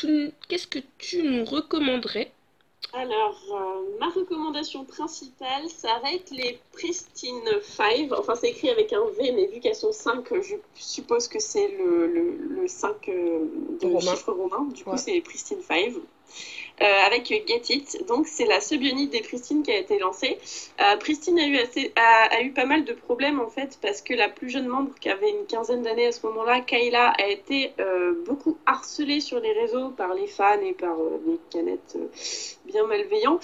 tu, qu'est-ce que tu nous recommanderais? Alors, euh, ma recommandation principale, ça va être les Pristine 5. Enfin, c'est écrit avec un V, mais vu qu'elles sont 5, je suppose que c'est le, le, le 5 euh, de Romain. chiffre romain. Du coup, Ouais. c'est Pristine 5. Euh, avec Get It. Donc, c'est la subunit des Pristine qui a été lancée. Euh, Pristine a eu, assez, a, eu pas mal de problèmes en fait, parce que la plus jeune membre, qui avait une quinzaine d'années à ce moment-là, Kayla, a été euh, beaucoup harcelée sur les réseaux par les fans et par euh, des canettes bien malveillants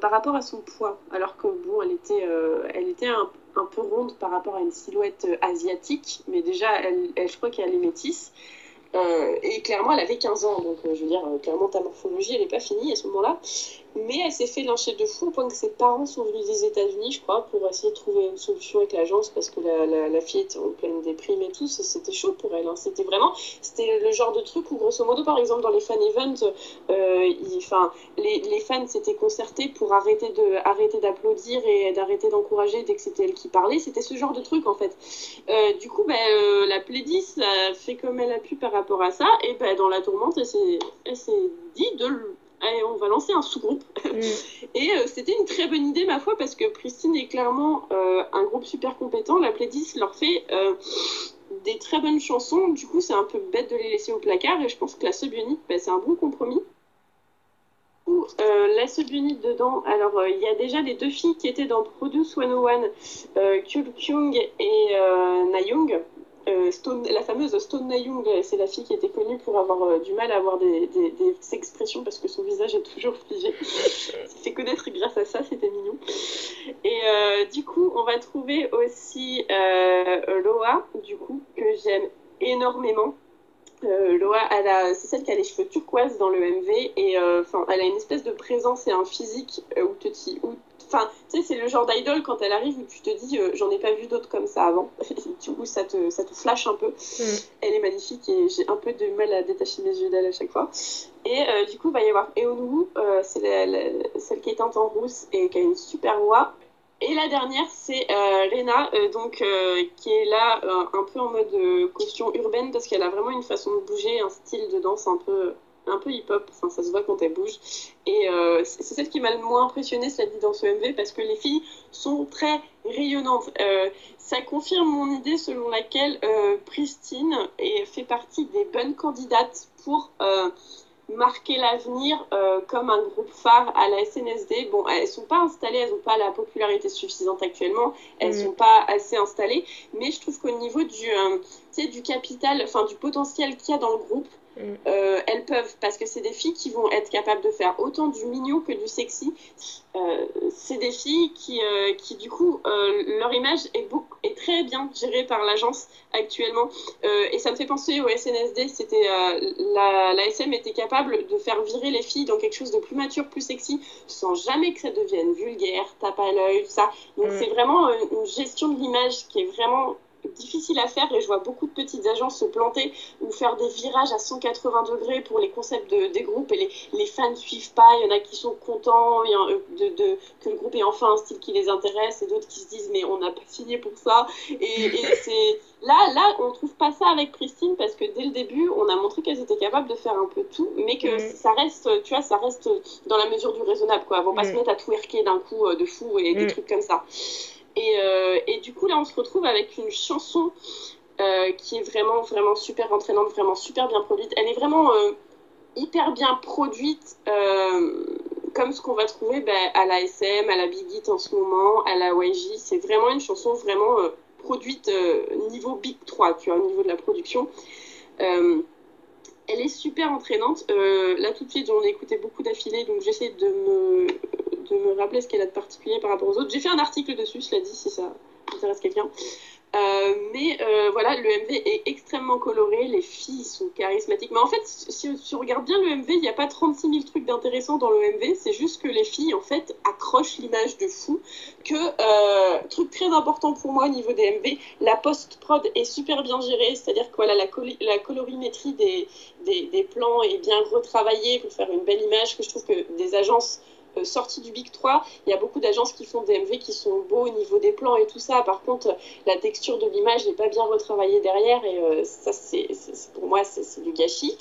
par rapport à son poids. Alors que bon, elle était, elle était un, peu ronde par rapport à une silhouette asiatique, mais déjà, elle- je crois qu'elle est métisse. Euh, et clairement, elle avait 15 ans, donc euh, je veux dire, euh, clairement, ta morphologie, elle n'est pas finie à ce moment-là. Mais elle s'est fait lyncher de fou au point que ses parents sont venus des États-Unis, je crois, pour essayer de trouver une solution avec l'agence parce que la, la, la fille était en pleine déprime et tout. C'était chaud pour elle. hein. C'était vraiment, c'était le genre de truc où, grosso modo, par exemple, dans les fan events, euh, les, fans s'étaient concertés pour arrêter d'applaudir et d'arrêter d'encourager dès que c'était elle qui parlait. C'était ce genre de truc en fait. Euh, du coup, bah, euh, la Playdis a fait comme elle a pu par rapport à ça, et bah, dans la tourmente, elle s'est dit de Allez, on va lancer un sous-groupe. Mm. Et euh, c'était une très bonne idée, ma foi, parce que Pristine est clairement euh, un groupe super compétent. La Playdis leur fait euh, des très bonnes chansons. Du coup, c'est un peu bête de les laisser au placard, et je pense que la subunit, bah, c'est un bon compromis. euh, la subunit dedans, alors il y a déjà les deux filles qui étaient dans Produce 101, euh, Kyul Kyung et Nayoung. Euh, Stone, la fameuse Stone Nayoung, c'est la fille qui était connue pour avoir euh, du mal à avoir des, des, des expressions parce que son visage est toujours figé. s'est fait connaître grâce à ça, c'était mignon. Et euh, du coup, on va trouver aussi euh, Loa, du coup, que j'aime énormément. Euh, Loa, elle a- c'est celle qui a les cheveux turquoise dans le MV et euh, enfin, elle a une espèce de présence et un physique euh, où où Enfin, tu sais, c'est le genre d'idole quand elle arrive où tu te dis, j'en ai pas vu d'autres comme ça avant. du coup, ça te, ça te flash un peu. Elle est magnifique et j'ai un peu de mal à détacher mes yeux d'elle à chaque fois. Et du coup, il va y avoir Eonwoo, c'est celle qui est teinte en rousse et qui a une super voix. Et la dernière, c'est euh, Rena, euh, donc, euh, qui est là euh, un peu en mode euh, caution urbaine parce qu'elle a vraiment une façon de bouger, un style de danse un peu, un peu hip-hop. Enfin, ça se voit quand elle bouge. Et c'est celle qui m'a le moins impressionnée, cela dit, dans ce MV parce que les filles sont très rayonnantes. Ça confirme mon idée selon laquelle Pristine est, fait partie des bonnes candidates pour marquer l'avenir euh, comme un groupe phare à la SNSD. Bon, elles sont pas installées, elles n'ont pas la popularité suffisante actuellement, elles Mm. sont pas assez installées, mais je trouve qu'au niveau du, euh, du capital, enfin du potentiel qu'il y a dans le groupe. Euh, elles peuvent, parce que c'est des filles qui vont être capables de faire autant du mignon que du sexy. Euh, c'est des filles qui, euh, qui du coup, leur image est, beaucoup, est très bien gérée par l'agence actuellement. Et ça me fait penser au SNSD, c'était la, la SM était capable de faire virer les filles dans quelque chose de plus mature, plus sexy, sans jamais que ça devienne vulgaire, tape à l'œil, tout ça. Donc Mm. c'est vraiment une gestion de l'image qui est vraiment difficile à faire et je vois beaucoup de petites agences se planter ou faire des virages à 180 degrés pour les concepts de, des groupes et les, les fans ne suivent pas, il y en a qui sont contents en- de, de- que le groupe ait enfin un style qui les intéresse et d'autres qui se disent mais on n'a pas signé pour ça et, et c'est là là on trouve pas ça avec Christine parce que dès le début on a montré qu'elles étaient capables de faire un peu tout mais que Mm. ça reste tu vois ça reste dans la mesure du raisonnable quoi, elles vont pas Mm. se mettre à twerker d'un coup euh, de fou et des Mm. trucs comme ça et, euh, et du coup là on se retrouve avec une chanson euh, qui est vraiment vraiment super entraînante, vraiment super bien produite. Elle est vraiment euh, hyper bien produite, comme ce qu'on va trouver bah, à la SM, à la Big Hit en ce moment, à la YG. C'est vraiment une chanson vraiment produite niveau Big 3, tu vois, au niveau de la production. Elle est super entraînante. Euh, là, tout de suite, j'en ai écouté beaucoup d'affilée, donc j'essaie de de me rappeler ce qu'elle a de particulier par rapport aux autres. J'ai fait un article dessus, cela dit, si ça intéresse quelqu'un. Euh, mais euh, voilà, le MV est extrêmement coloré, les filles sont charismatiques. Mais en fait, si tu regardes bien le MV, il n'y a pas 36 000 trucs d'intéressants dans le MV, c'est juste que les filles, en fait, accrochent l'image de fou. Que, euh, truc très important pour moi au niveau des MV, la post-prod est super bien gérée, c'est-à-dire que voilà, la, colorimétrie des, des plans est bien retravaillée pour faire une belle image, que je trouve que des agences sorti du Big 3, il y a beaucoup d'agences qui font des MV qui sont beaux au niveau des plans et tout ça. Par contre, la texture de l'image n'est pas bien retravaillée derrière et ça, c'est pour moi, c'est du gâchis.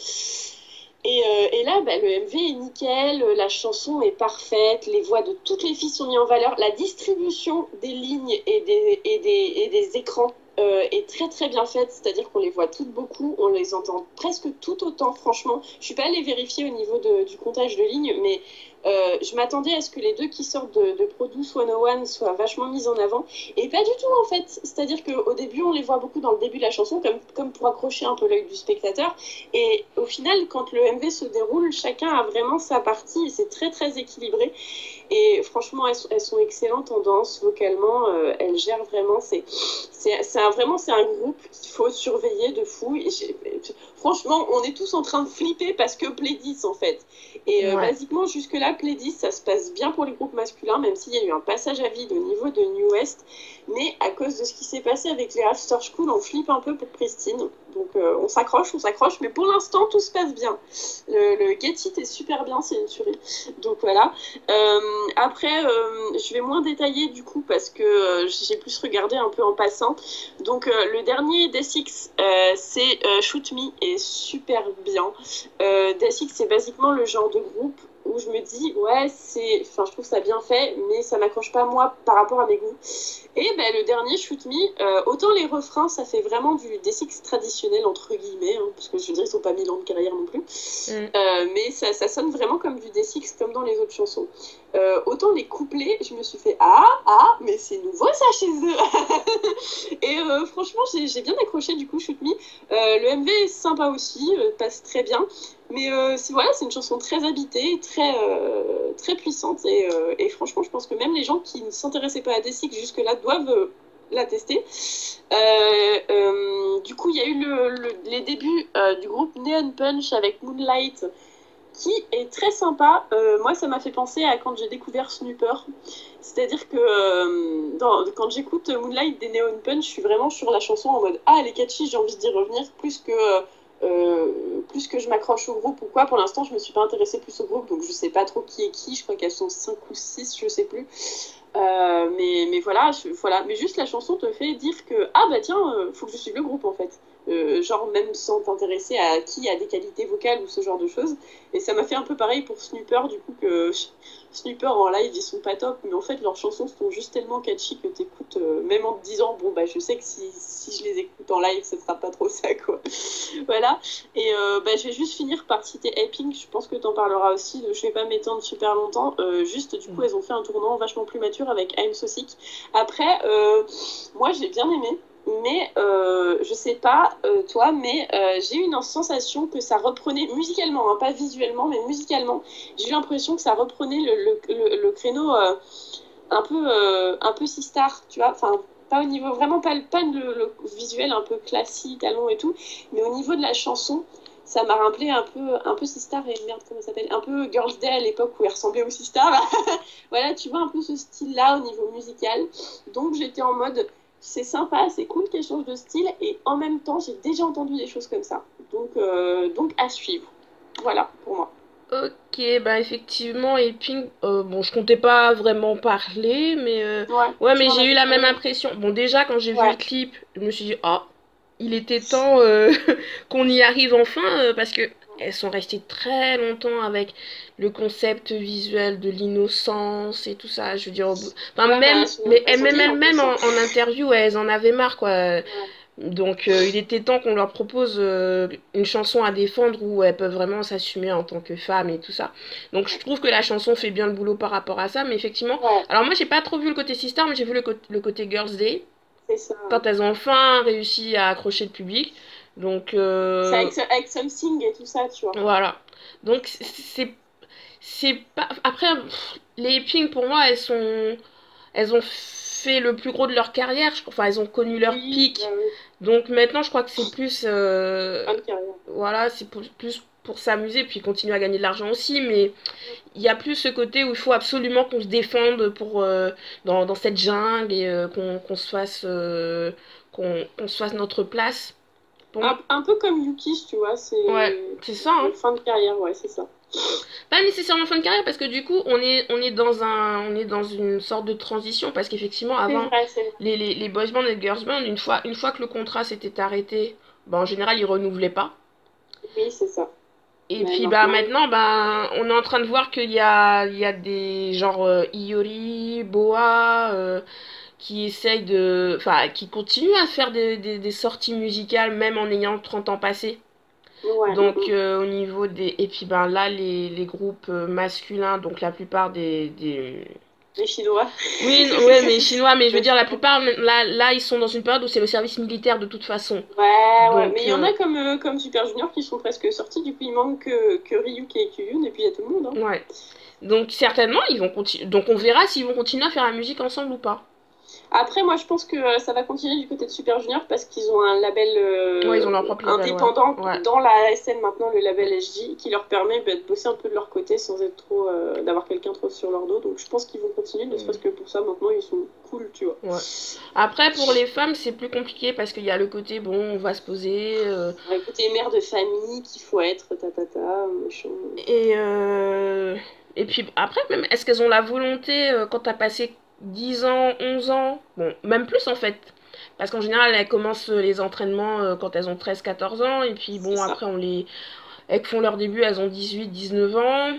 Et, et, là, bah, le MV est nickel, la chanson est parfaite, les voix de toutes les filles sont mises en valeur, la distribution des lignes et des, et des, et des écrans euh, est très très bien faite, c'est-à-dire qu'on les voit toutes beaucoup, on les entend presque tout autant, franchement. Je suis pas allée vérifier au niveau du comptage de lignes, mais euh, je m'attendais à ce que les deux qui sortent de, de Produce 101 soient vachement mis en avant, et pas du tout en fait. C'est-à-dire qu'au début, on les voit beaucoup dans le début de la chanson, comme, pour accrocher un peu l'œil du spectateur, et au final, quand le MV se déroule, chacun a vraiment sa partie, et c'est très très équilibré. Et franchement, elles, sont excellentes en danse, vocalement, euh, elles gèrent vraiment. C'est, c'est, vraiment, c'est un groupe qu'il faut surveiller de fou. Et franchement, on est tous en train de flipper parce que Plédis, en fait. Et euh, basiquement, jusque-là, Plédis, ça se passe bien pour les groupes masculins, même s'il y a eu un passage à vide au niveau de New West. Mais à cause de ce qui s'est passé avec les After School, on flippe un peu pour Christine. Donc euh, on s'accroche, on s'accroche, mais pour l'instant tout se passe bien. Le, Get It est super bien, c'est une tuerie. Donc voilà. Euh, après, euh, je vais moins détailler du coup parce que j'ai plus regardé un peu en passant. Donc le dernier D6, c'est Shoot Me et super bien. D6 c'est basiquement le genre de groupe où je me dis ouais c'est enfin je trouve ça bien fait mais ça m'accroche pas moi par rapport à mes goûts. Et ben le dernier Shoot Me euh, autant les refrains ça fait vraiment du D6 traditionnel entre guillemets hein, parce que je veux dire ils ont pas mille ans de carrière non plus. Mm. euh, mais ça, ça, sonne vraiment comme du D6 comme dans les autres chansons. Euh, autant les couplets je me suis fait ah ah mais c'est nouveau ça chez eux. Et franchement j'ai bien accroché du coup Shoot Me. Le MV est sympa aussi passe très bien mais euh, voilà, c'est une chanson très habitée, très, euh, très puissante. Et, euh, et, franchement, je pense que même les gens qui ne s'intéressaient pas à Desic jusque-là doivent la tester. Du coup, il y a eu le, le, les débuts du groupe Neon Punch avec Moonlight, qui est très sympa. moi, ça m'a fait penser à quand j'ai découvert Snooper. C'est-à-dire que quand j'écoute Moonlight des Neon Punch, je suis vraiment sur la chanson en mode Ah, elle est catchy, j'ai envie d'y revenir, plus que euh, plus que je m'accroche au groupe ou quoi. Pour l'instant, je me suis pas intéressée plus au groupe, donc je sais pas trop qui est qui. Je crois qu'elles sont 5 ou 6, je sais plus. Euh, mais, mais voilà, voilà. Mais juste la chanson te fait dire que ah bah tiens, euh, faut que je suive le groupe en fait. Euh, genre même sans t'intéresser à qui a des qualités vocales ou ce genre de choses. Et ça m'a fait un peu pareil pour Snooper, du coup que Snooper en live ils sont pas top, mais en fait leurs chansons sont juste tellement catchy que t'écoutes, euh, même en te disant bon bah je sais que si, si je les écoute en live ce sera pas trop ça quoi. voilà. Et euh, bah, je vais juste finir par citer Epping, je pense que t'en parleras aussi, je vais pas m'étendre super longtemps. Euh, juste du coup mm. elles ont fait un tournant vachement plus mature avec I'm So Sick. Après, moi j'ai bien aimé mais euh, je sais pas euh, toi, mais euh, j'ai eu une sensation que ça reprenait musicalement, hein, pas visuellement, mais musicalement. J'ai eu l'impression que ça reprenait le, le, le, créneau euh, un peu un peu tu vois, enfin pas au niveau vraiment pas, pas le, visuel un peu classique, talon et tout, mais au niveau de la chanson. Ça m'a rappelé un peu, un peu Sistar et merde, comment ça s'appelle Un peu Girls' Day à l'époque où elle ressemblait au Sistar. voilà, tu vois un peu ce style-là au niveau musical. Donc j'étais en mode, c'est sympa, c'est cool qu'elle change de style, et en même temps, j'ai déjà entendu des choses comme ça. Donc, euh, donc à suivre. Voilà, pour moi. Ok, bah effectivement, et Pink, euh, bon, je comptais pas vraiment parler, mais euh, ouais, ouais mais j'ai eu la même impression. Bon, déjà, quand j'ai ouais. vu le clip, je me suis dit, ah, il était temps euh, qu'on y arrive enfin, parce que elles sont restées très longtemps avec le concept visuel de l'innocence et tout ça. Je veux dire, enfin, ouais, même, mais elles, même, même, même en, en, interview, elles en avaient marre, quoi. Ouais. Donc, euh, il était temps qu'on leur propose euh, une chanson à défendre où elles peuvent vraiment s'assumer en tant que femmes et tout ça. Donc, je trouve que la chanson fait bien le boulot par rapport à ça, mais effectivement. Ouais. Alors, moi, j'ai pas trop vu le côté Sister, mais j'ai vu le, côté Girls' Day. Ça. Quand elles ont enfin réussi à accrocher le public. Donc. Euh... C'est avec, avec Something et tout ça, tu vois. Voilà. Donc, c'est c'est pas après les pings pour moi elles sont elles ont fait le plus gros de leur carrière enfin elles ont connu leur oui, pic bah oui. donc maintenant je crois que c'est plus euh, voilà c'est plus pour s'amuser puis continuer à gagner de l'argent aussi mais il y a plus ce côté où il faut absolument qu'on se défende pour euh, dans, dans, cette jungle et euh, qu'on qu se fasse euh, qu'on qu se fasse notre place un, peu comme Yuki, tu vois, c'est ouais, c'est ça. Hein. Fin de carrière, ouais, c'est ça. Pas nécessairement fin de carrière parce que du coup on est on est dans un on est dans une sorte de transition parce qu'effectivement avant les, les, les boys bands et les girls bands une fois une fois que le contrat s'était arrêté bah, en général ils renouvelaient pas. Oui c'est ça. Et puis bah maintenant bah on est en train de voir qu'il y a il y a des genre euh, Iori, Boa euh, qui essayent de enfin qui continuent à faire des, des, des sorties musicales même en ayant 30 ans passés. Donc euh, au niveau des... Et puis ben là, les, les groupes masculins, donc la plupart des... des... Les Chinois. Oui, ouais, mais les Chinois, mais je veux dire, la plupart, là, là ils sont dans une période où c'est le service militaire de toute façon. Ouais, ouais, mais il y en a euh, comme, comme Super Junior qui sont presque sortis, du coup il manque que, que Ryuk et Kyun, et puis il y a tout le monde. Hein. Ouais. Donc certainement, ils vont continuer. Donc on verra s'ils vont continuer à faire la musique ensemble ou pas. Après, moi, je pense que euh, ça va continuer du côté de Super Junior parce qu'ils ont un label euh, indépendant dans la SN maintenant, le label SJ, qui leur permet bah, de bosser un peu de leur côté sans être trop euh, d'avoir quelqu'un trop sur leur dos. Donc, je pense qu'ils vont continuer, ne serait-ce que pour ça. Maintenant, ils sont cool, tu vois. Après, pour les femmes, c'est plus compliqué parce qu'il y a le côté bon, on va se poser. Le côté mère de famille qu'il faut être, ta ta ta, machin. Et et puis après, même, est-ce qu'elles ont la volonté quand t'as passé 10 ans, 11 ans, bon, même plus en fait. Parce qu'en général, elles commencent les entraînements euh, quand elles ont 13, 14 ans, et puis bon, après, on les. Elles font leur début, elles ont 18, 19 ans.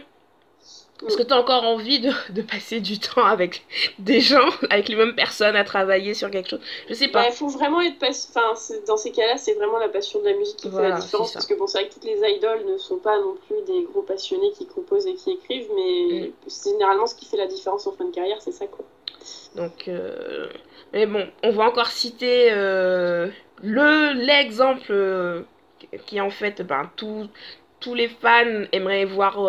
Est-ce que tu as encore envie de, de, passer du temps avec des gens, avec les mêmes personnes à travailler sur quelque chose Je sais pas. Il bah, faut vraiment être enfin, dans ces cas-là, c'est vraiment la passion de la musique qui fait la différence. Parce que bon, c'est vrai que toutes les idoles ne sont pas non plus des gros passionnés qui composent et qui écrivent, mais mm. c'est généralement ce qui fait la différence en fin de carrière, c'est ça quoi. Donc, euh, mais bon, on va encore citer euh, le l'exemple euh, qui en fait, ben, tout, tous les fans aimeraient voir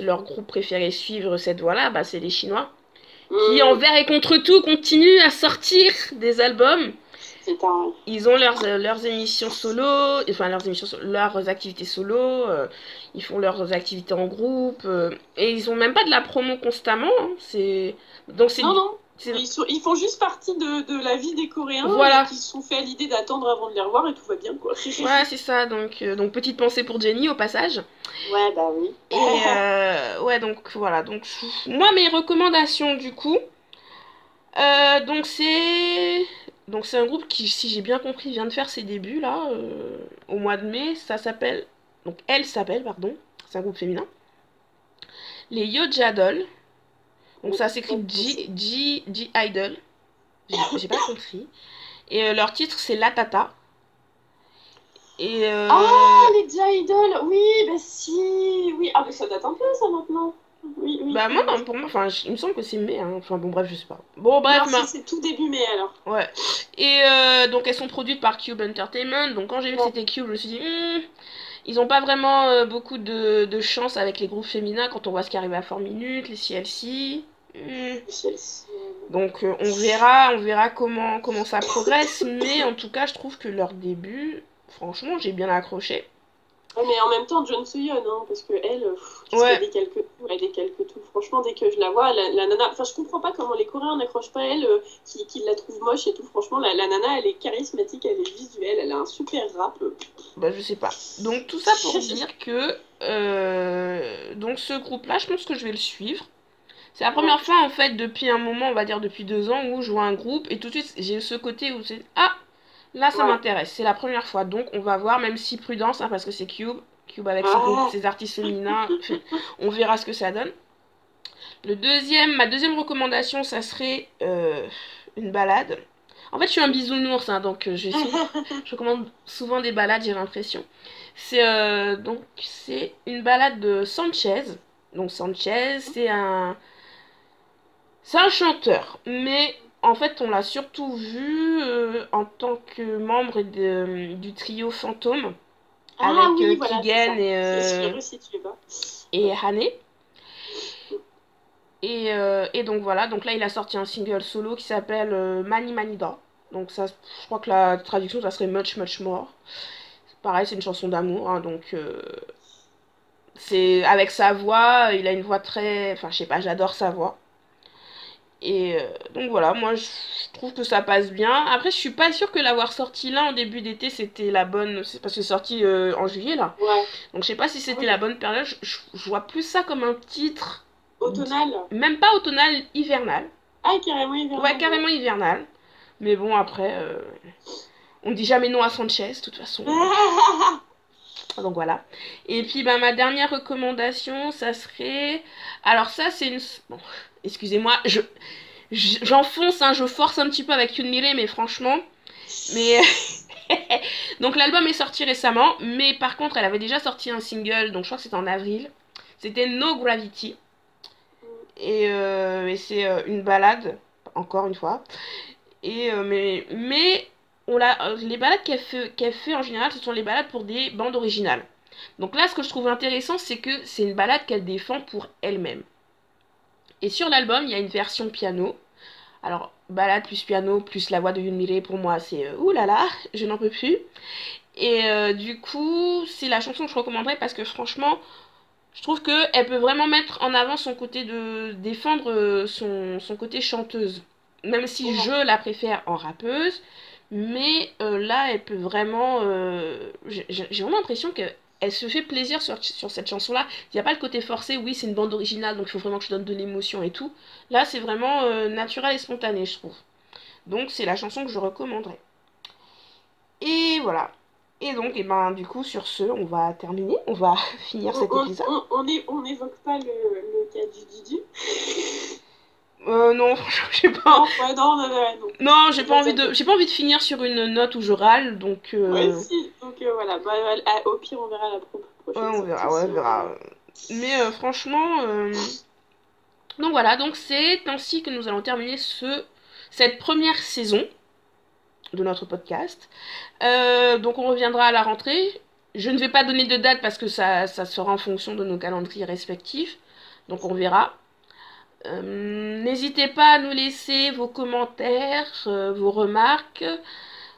leur groupe préféré suivre cette voie-là, bah, c'est les Chinois. Qui, mm. envers et contre tout, continuent à sortir des albums. Ils ont leurs, leurs émissions solo, enfin leurs émissions, leurs activités solo, ils font leurs activités en groupe, et ils ont même pas de la promo constamment. Hein. c'est donc c'est non, non. Ils, font juste partie de, de la vie des Coréens voilà. qui se sont fait à l'idée d'attendre avant de les revoir et tout va bien quoi. ouais c'est ça donc euh, donc petite pensée pour Jenny au passage. Ouais bah oui. Et euh, ouais donc voilà donc moi mes recommandations du coup euh, donc c'est donc c'est un groupe qui si j'ai bien compris vient de faire ses débuts là au mois de mai ça s'appelle donc elle s'appelle pardon c'est un groupe féminin les Yojadol donc ça s'écrit G, G, G Idol. J'ai pas compris. Et euh, leur titre c'est La Tata. Et euh... Ah, les G Idol Oui, bah si Oui, ah, mais ça date un peu ça maintenant. Oui, oui. Bah, moi, non, pour moi, enfin, il me semble que c'est mai. Hein. Enfin, bon, bref, je sais pas. Bon, bref. Ma... c'est tout début mai alors. Ouais. Et euh, donc, elles sont produites par Cube Entertainment. Donc, quand j'ai vu que c'était Cube, je me suis dit, hmm, ils ont pas vraiment euh, beaucoup de, de, chance avec les groupes féminins quand on voit ce qui arrive à 4 minutes, les CLC. Hmm. Donc euh, on verra, on verra comment, comment ça progresse, mais en tout cas je trouve que leur début, franchement j'ai bien accroché. mais en même temps John Suyeon, hein, parce que elle, ouais. elle décalque tout, elle décalque tout. Franchement dès que je la vois, la, nana, enfin je comprends pas comment les Coréens n'accrochent pas elle, euh, qui, qui, la trouvent moche et tout. Franchement la, la, nana elle est charismatique, elle est visuelle, elle a un super rap. Bah je sais pas. Donc tout ça pour dire que euh, donc ce groupe là, je pense que je vais le suivre. C'est la première fois, en fait, depuis un moment, on va dire depuis deux ans, où je vois un groupe et tout de suite, j'ai ce côté où c'est Ah, là, ça m'intéresse. C'est la première fois. Donc, on va voir, même si prudence, hein, parce que c'est Cube. Cube avec ses, artistes féminins. on verra ce que ça donne. Le deuxième, ma deuxième recommandation, ça serait euh, une balade. En fait, je suis un bisounours, hein, donc euh, je, je recommande souvent des balades, j'ai l'impression. C'est euh, donc c'est une balade de Sanchez. Donc Sanchez, c'est un c'est un chanteur, mais en fait, on l'a surtout vu euh, en tant que membre de, du trio Fantôme ah, avec oui, euh, Kigen et, euh, et Hane. Et, euh, et, donc voilà, donc là il a sorti un single solo qui s'appelle Mani Manida. Donc ça, je crois que la traduction ça serait Much Much More. Pareil, c'est une chanson d'amour, hein, donc c'est avec sa voix, il a une voix très, enfin je sais pas, j'adore sa voix. Et euh, donc voilà, moi je trouve que ça passe bien. Après, je suis pas sûre que l'avoir sorti là en début d'été c'était la bonne. C'est parce que c'est sorti euh, en juillet là. Ouais. Donc je sais pas si c'était la bonne période. Je, je- je vois plus ça comme un titre. Automnal. Même pas automnal, hivernal. Ah, carrément hivernal. Ouais, carrément hivernal. Mais bon, après, euh, on dit jamais non à Sanchez, de toute façon. Donc voilà. Et puis bah, ma dernière recommandation, ça serait... Alors ça, c'est une... Bon, excusez-moi, je... je- J'enfonce, hein, je force un petit peu avec Yunmire, mais franchement... Mais... donc l'album est sorti récemment, mais par contre, elle avait déjà sorti un single, donc je crois que c'était en avril. C'était No Gravity. Et, euh, c'est euh, une balade, encore une fois. Et, euh, mais on les balades qu'elle fait, qu'elle fait en général, ce sont les balades pour des bandes originales. Donc là, ce que je trouve intéressant, c'est que c'est une balade qu'elle défend pour elle-même. Et sur l'album, il y a une version piano. Alors, balade plus piano plus la voix de Yunmire, pour moi, c'est euh, oulala, je n'en peux plus. Et euh, du coup, c'est la chanson que je recommanderais parce que franchement, je trouve qu'elle peut vraiment mettre en avant son côté de défendre euh, son, son côté chanteuse. Même si je la préfère en rappeuse, mais euh, là, elle peut vraiment. j'ai j'ai vraiment l'impression qu'elle elle se fait plaisir sur, sur cette chanson-là. Il n'y a pas le côté forcé, oui, c'est une bande originale, donc il faut vraiment que je donne de l'émotion et tout. Là, c'est vraiment euh, naturel et spontané, je trouve. Donc, c'est la chanson que je recommanderais. Et voilà. Et donc, et ben, du coup, sur ce, on va terminer. On va finir cet on, épisode. on, on, est- on n'évoque pas le, le cas du Didi. Euh, non, j'ai pas. Non, ouais, non, non, non, non. Non, j'ai pas envie de. J'ai pas envie de finir sur une note où je râle, donc. euh, Ouais, si. Voilà, bah, euh, au pire, on verra la pro- prochaine. Ouais, on verra, ouais, on verra. Mais euh, franchement, euh, donc voilà, donc c'est ainsi que nous allons terminer ce, cette première saison de notre podcast. Euh, donc on reviendra à la rentrée. Je ne vais pas donner de date parce que ça, ça sera en fonction de nos calendriers respectifs. Donc on verra. N'hésitez pas à nous laisser vos commentaires, vos remarques.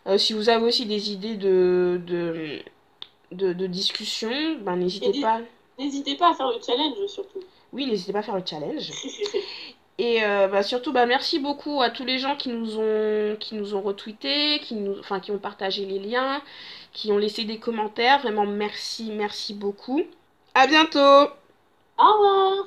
Euh, si vous avez aussi des idées de, de, de, de discussion, ben, n'hésitez pas. N'hésitez pas à faire le challenge surtout. Oui, n'hésitez pas à faire le challenge. Et euh, bah, surtout, bah, merci beaucoup à tous les gens qui nous ont, qui nous ont retweeté, qui, nous, enfin, qui ont partagé les liens, qui ont laissé des commentaires. Vraiment, merci, merci beaucoup. À bientôt Au revoir